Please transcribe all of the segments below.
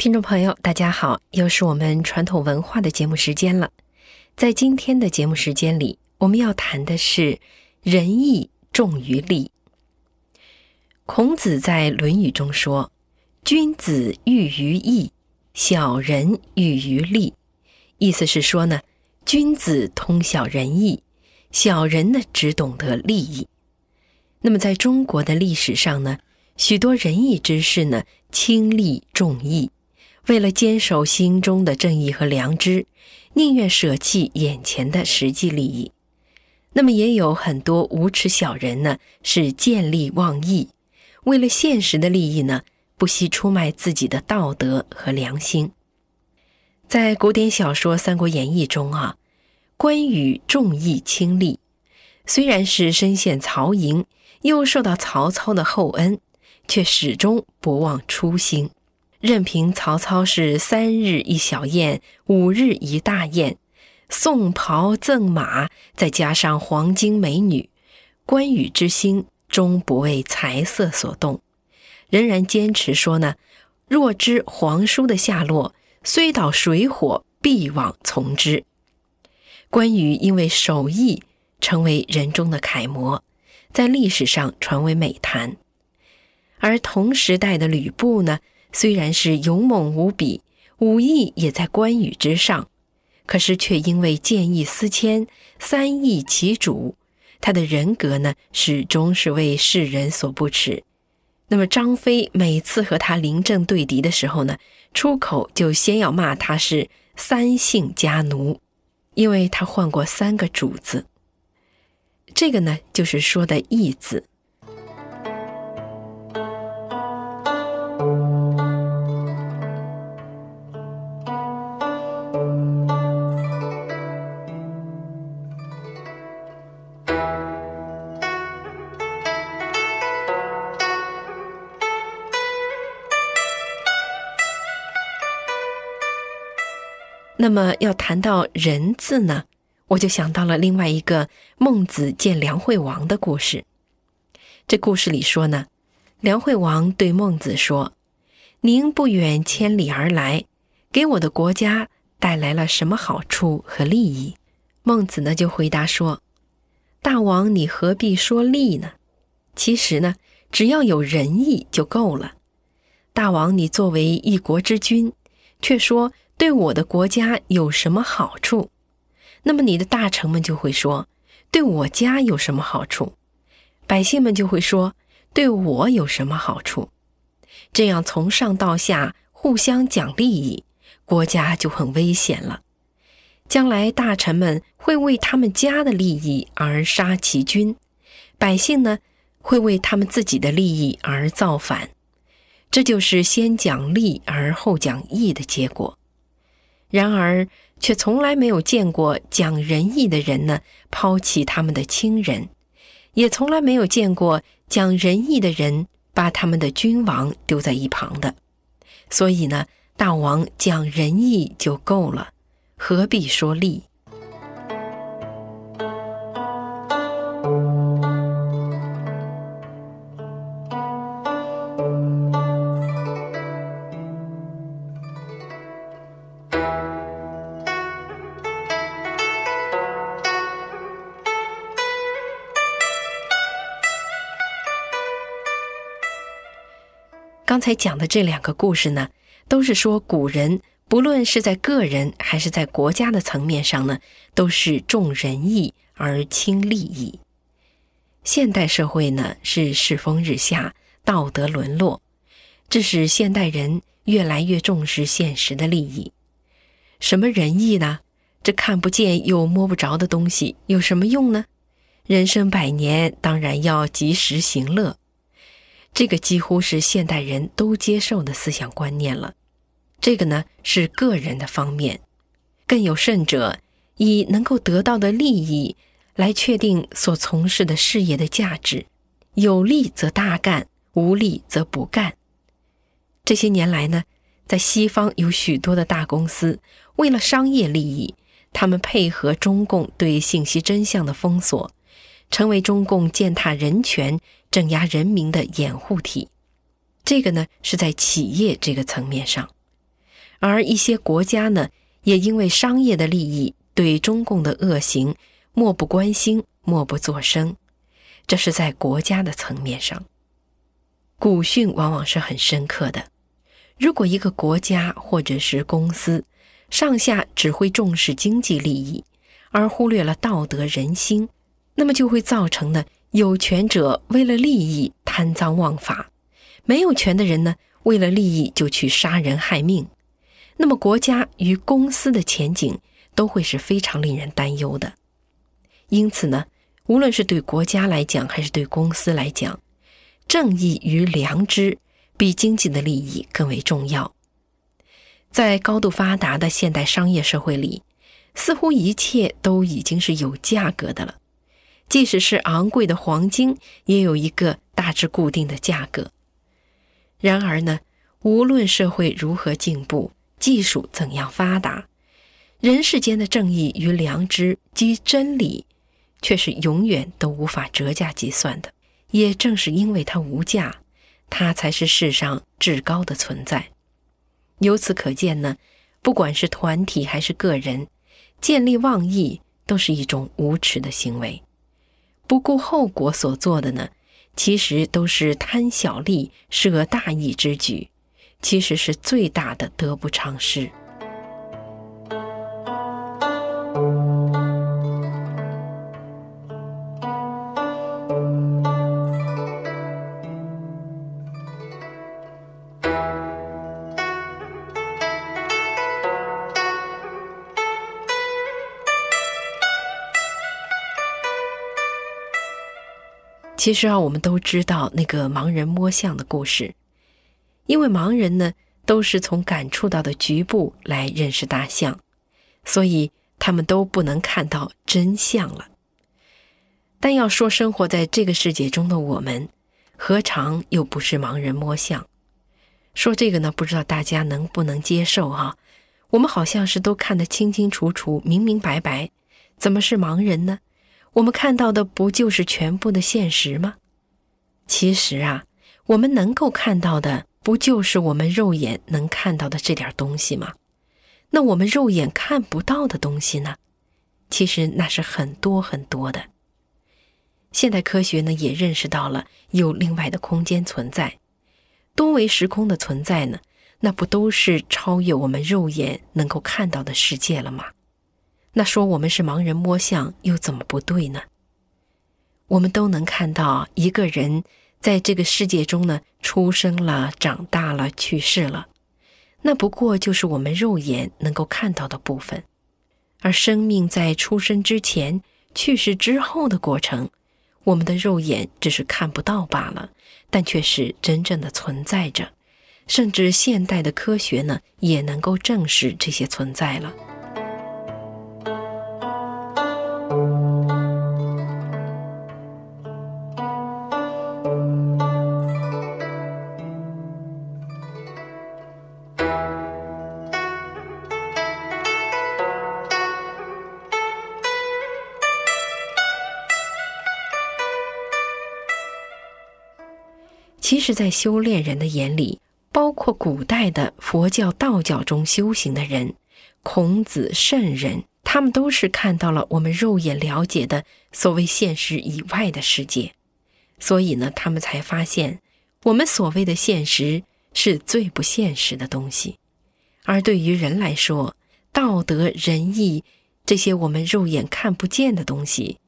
听众朋友，大家好，又是我们传统文化的节目时间了。在今天的节目时间里，我们要谈的是仁义重于利。孔子在《论语》中说：“君子喻于义，小人喻于利。”意思是说呢，君子通晓仁义，小人呢只懂得利益。那么在中国的历史上呢，许多仁义之士呢轻利重义。为了坚守心中的正义和良知，宁愿舍弃眼前的实际利益。那么，也有很多无耻小人呢，是见利忘义，为了现实的利益呢，不惜出卖自己的道德和良心。在古典小说《三国演义》中啊，关羽重义轻利，虽然是身陷曹营，又受到曹操的厚恩，却始终不忘初心。任凭曹操是三日一小宴，五日一大宴，送袍赠马，再加上黄金美女，关羽之心终不为财色所动，仍然坚持说呢：若知皇叔的下落，虽倒水火，必往从之。关羽因为守义，成为人中的楷模，在历史上传为美谈。而同时代的吕布呢？虽然是勇猛无比，武艺也在关羽之上，可是却因为见异思迁、三易其主，他的人格呢始终是为世人所不齿。那么张飞每次和他临阵对敌的时候呢，出口就先要骂他是三姓家奴，因为他换过三个主子。这个呢，就是说的义字。那么要谈到“仁”字呢，我就想到了另外一个孟子见梁惠王的故事。这故事里说呢，梁惠王对孟子说：“您不远千里而来，给我的国家带来了什么好处和利益？”孟子呢就回答说：“大王，你何必说利呢？其实呢，只要有仁义就够了。大王，你作为一国之君，却说。”对我的国家有什么好处？那么你的大臣们就会说：“对我家有什么好处？”百姓们就会说：“对我有什么好处？”这样从上到下互相讲利益，国家就很危险了。将来大臣们会为他们家的利益而杀其君，百姓呢会为他们自己的利益而造反，这就是先讲利而后讲义的结果。然而，却从来没有见过讲仁义的人呢抛弃他们的亲人，也从来没有见过讲仁义的人把他们的君王丢在一旁的。所以呢，大王讲仁义就够了，何必说利？刚才讲的这两个故事呢，都是说古人不论是在个人还是在国家的层面上呢，都是重仁义而轻利益。现代社会呢是世风日下，道德沦落，致使现代人越来越重视现实的利益。什么仁义呢？这看不见又摸不着的东西有什么用呢？人生百年，当然要及时行乐。这个几乎是现代人都接受的思想观念了。这个呢是个人的方面，更有甚者，以能够得到的利益来确定所从事的事业的价值。有利则大干，无利则不干。这些年来呢，在西方有许多的大公司，为了商业利益，他们配合中共对信息真相的封锁。成为中共践踏人权、镇压人民的掩护体，这个呢是在企业这个层面上。而一些国家呢，也因为商业的利益，对中共的恶行漠不关心、默不作声。这是在国家的层面上。古训往往是很深刻的。如果一个国家或者是公司上下只会重视经济利益，而忽略了道德人心，那么就会造成呢，有权者为了利益贪赃枉法，没有权的人呢，为了利益就去杀人害命。那么国家与公司的前景都会是非常令人担忧的。因此呢，无论是对国家来讲，还是对公司来讲，正义与良知比经济的利益更为重要。在高度发达的现代商业社会里，似乎一切都已经是有价格的了。即使是昂贵的黄金，也有一个大致固定的价格。然而呢，无论社会如何进步，技术怎样发达，人世间的正义与良知及真理，却是永远都无法折价计算的。也正是因为它无价，它才是世上至高的存在。由此可见呢，不管是团体还是个人，见利忘义都是一种无耻的行为。不顾后果所做的呢，其实都是贪小利、舍大义之举。其实是最大的得不偿失。其实啊，我们都知道那个盲人摸象的故事。因为盲人呢，都是从感触到的局部来认识大象，所以他们都不能看到真相了。但要说生活在这个世界中的我们，何尝又不是盲人摸象？说这个呢，不知道大家能不能接受哈？我们好像是都看得清清楚楚、明明白白，怎么是盲人呢？我们看到的不就是全部的现实吗？其实啊，我们能够看到的。不就是我们肉眼能看到的这点东西吗？那我们肉眼看不到的东西呢？其实那是很多很多的。现代科学呢也认识到了有另外的空间存在，多维时空的存在呢，那不都是超越我们肉眼能够看到的世界了吗？那说我们是盲人摸象又怎么不对呢？我们都能看到一个人。在这个世界中呢，出生了，长大了，去世了，那不过就是我们肉眼能够看到的部分。而生命在出生之前、去世之后的过程，我们的肉眼只是看不到罢了，但却是真正的存在着。甚至现代的科学呢，也能够证实这些存在了。其实，在修炼人的眼里，包括古代的佛教、道教中修行的人，孔子、圣人，他们都是看到了我们肉眼了解的所谓现实以外的世界，所以呢，他们才发现我们所谓的现实是最不现实的东西。而对于人来说，道德、仁义这些我们肉眼看不见的东西，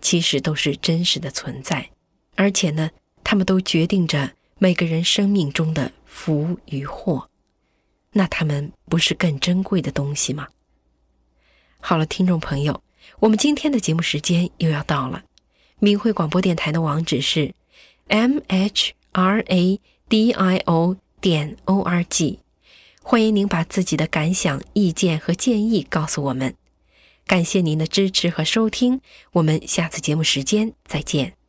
其实都是真实的存在，而且呢。他们都决定着每个人生命中的福与祸，那他们不是更珍贵的东西吗？好了，听众朋友，我们今天的节目时间又要到了。明慧广播电台的网址是 m h r a d i o 点 o r g，欢迎您把自己的感想、意见和建议告诉我们。感谢您的支持和收听，我们下次节目时间再见。